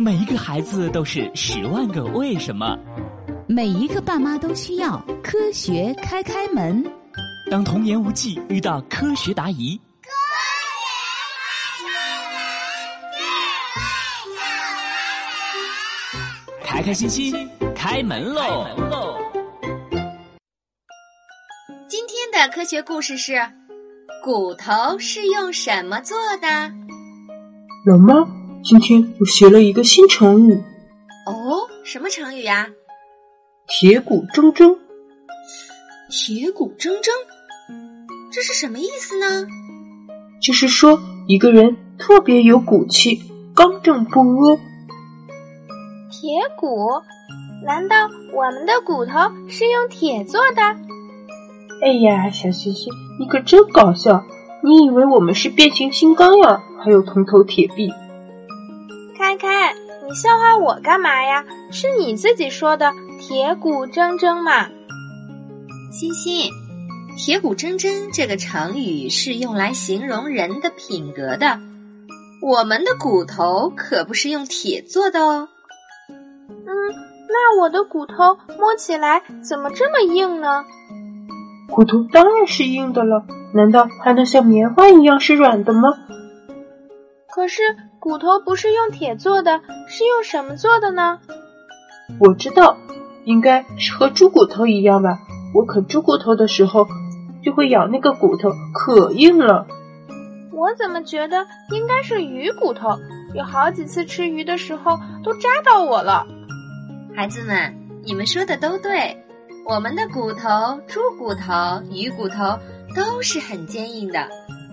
每一个孩子都是十万个为什么，每一个爸妈都需要科学开开门。当童言无忌遇到科学答疑，科学开开心心开门喽！今天的科学故事是：骨头是用什么做的？老妈。今天我学了一个新成语。哦，什么成语呀？铁骨铮铮。铁骨铮铮，这是什么意思呢？就是说一个人特别有骨气，刚正不阿。铁骨？难道我们的骨头是用铁做的？哎呀，小星星，你可真搞笑！你以为我们是变形金刚呀？还有铜头铁臂？你笑话我干嘛呀？是你自己说的“铁骨铮铮”嘛。欣欣，“铁骨铮铮”这个成语是用来形容人的品格的。我们的骨头可不是用铁做的哦。嗯，那我的骨头摸起来怎么这么硬呢？骨头当然是硬的了，难道还能像棉花一样是软的吗？可是。骨头不是用铁做的，是用什么做的呢？我知道，应该是和猪骨头一样吧。我啃猪骨头的时候，就会咬那个骨头，可硬了。我怎么觉得应该是鱼骨头？有好几次吃鱼的时候都扎到我了。孩子们，你们说的都对，我们的骨头、猪骨头、鱼骨头都是很坚硬的，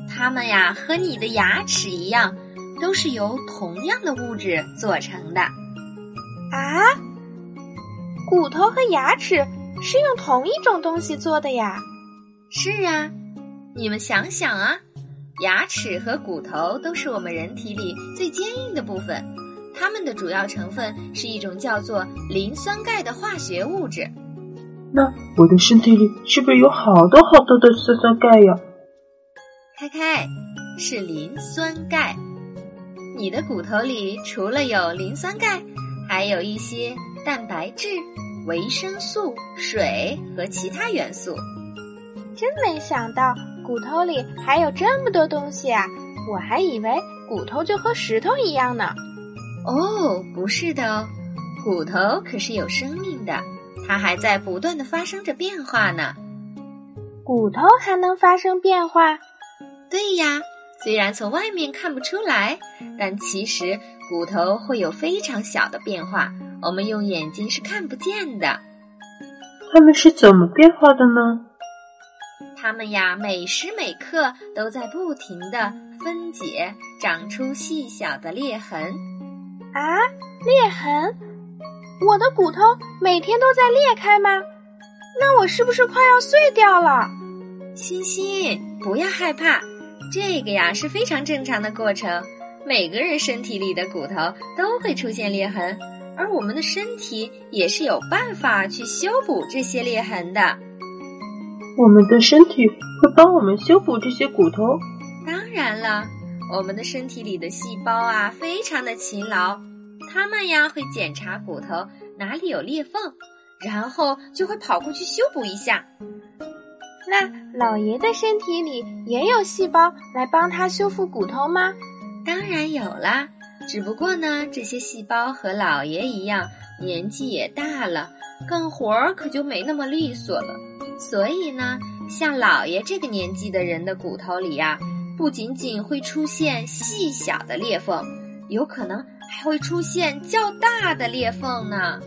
它们呀和你的牙齿一样。都是由同样的物质做成的，啊？骨头和牙齿是用同一种东西做的呀？是啊，你们想想啊，牙齿和骨头都是我们人体里最坚硬的部分，它们的主要成分是一种叫做磷酸钙的化学物质。那我的身体里是不是有好多好多的酸酸钙呀？开开，是磷酸钙。你的骨头里除了有磷酸钙，还有一些蛋白质、维生素、水和其他元素。真没想到骨头里还有这么多东西啊！我还以为骨头就和石头一样呢。哦，不是的哦，骨头可是有生命的，它还在不断的发生着变化呢。骨头还能发生变化？对呀。虽然从外面看不出来，但其实骨头会有非常小的变化，我们用眼睛是看不见的。它们是怎么变化的呢？它们呀，每时每刻都在不停的分解，长出细小的裂痕。啊，裂痕！我的骨头每天都在裂开吗？那我是不是快要碎掉了？欣欣，不要害怕。这个呀是非常正常的过程，每个人身体里的骨头都会出现裂痕，而我们的身体也是有办法去修补这些裂痕的。我们的身体会帮我们修补这些骨头？当然了，我们的身体里的细胞啊非常的勤劳，它们呀会检查骨头哪里有裂缝，然后就会跑过去修补一下。那老爷的身体里也有细胞来帮他修复骨头吗？当然有啦，只不过呢，这些细胞和老爷一样，年纪也大了，干活儿可就没那么利索了。所以呢，像老爷这个年纪的人的骨头里呀，不仅仅会出现细小的裂缝，有可能还会出现较大的裂缝呢。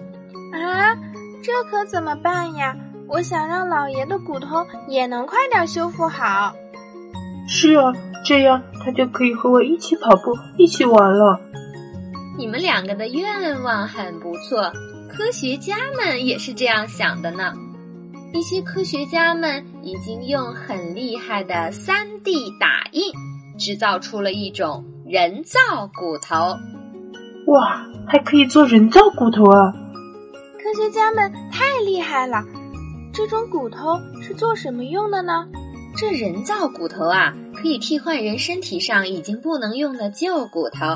啊，这可怎么办呀？我想让老爷的骨头也能快点修复好。是啊，这样他就可以和我一起跑步，一起玩了。你们两个的愿望很不错，科学家们也是这样想的呢。一些科学家们已经用很厉害的三 D 打印制造出了一种人造骨头。哇，还可以做人造骨头啊！科学家们太厉害了。这种骨头是做什么用的呢？这人造骨头啊，可以替换人身体上已经不能用的旧骨头，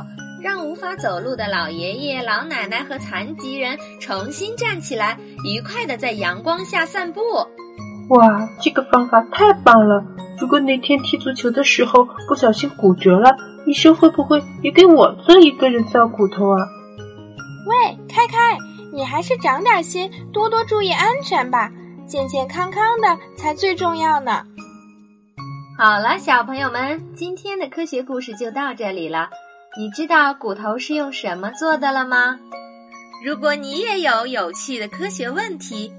让无法走路的老爷爷、老奶奶和残疾人重新站起来，愉快的在阳光下散步。哇，这个方法太棒了！如果哪天踢足球的时候不小心骨折了，医生会不会也给我做一个人造骨头啊？喂，开开，你还是长点心，多多注意安全吧，健健康康的才最重要呢。好了，小朋友们，今天的科学故事就到这里了。你知道骨头是用什么做的了吗？如果你也有有趣的科学问题，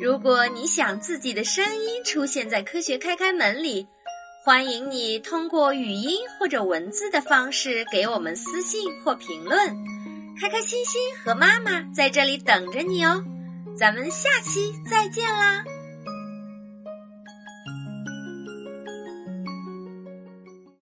如果你想自己的声音出现在《科学开开门》里，欢迎你通过语音或者文字的方式给我们私信或评论。开开心心和妈妈在这里等着你哦，咱们下期再见啦！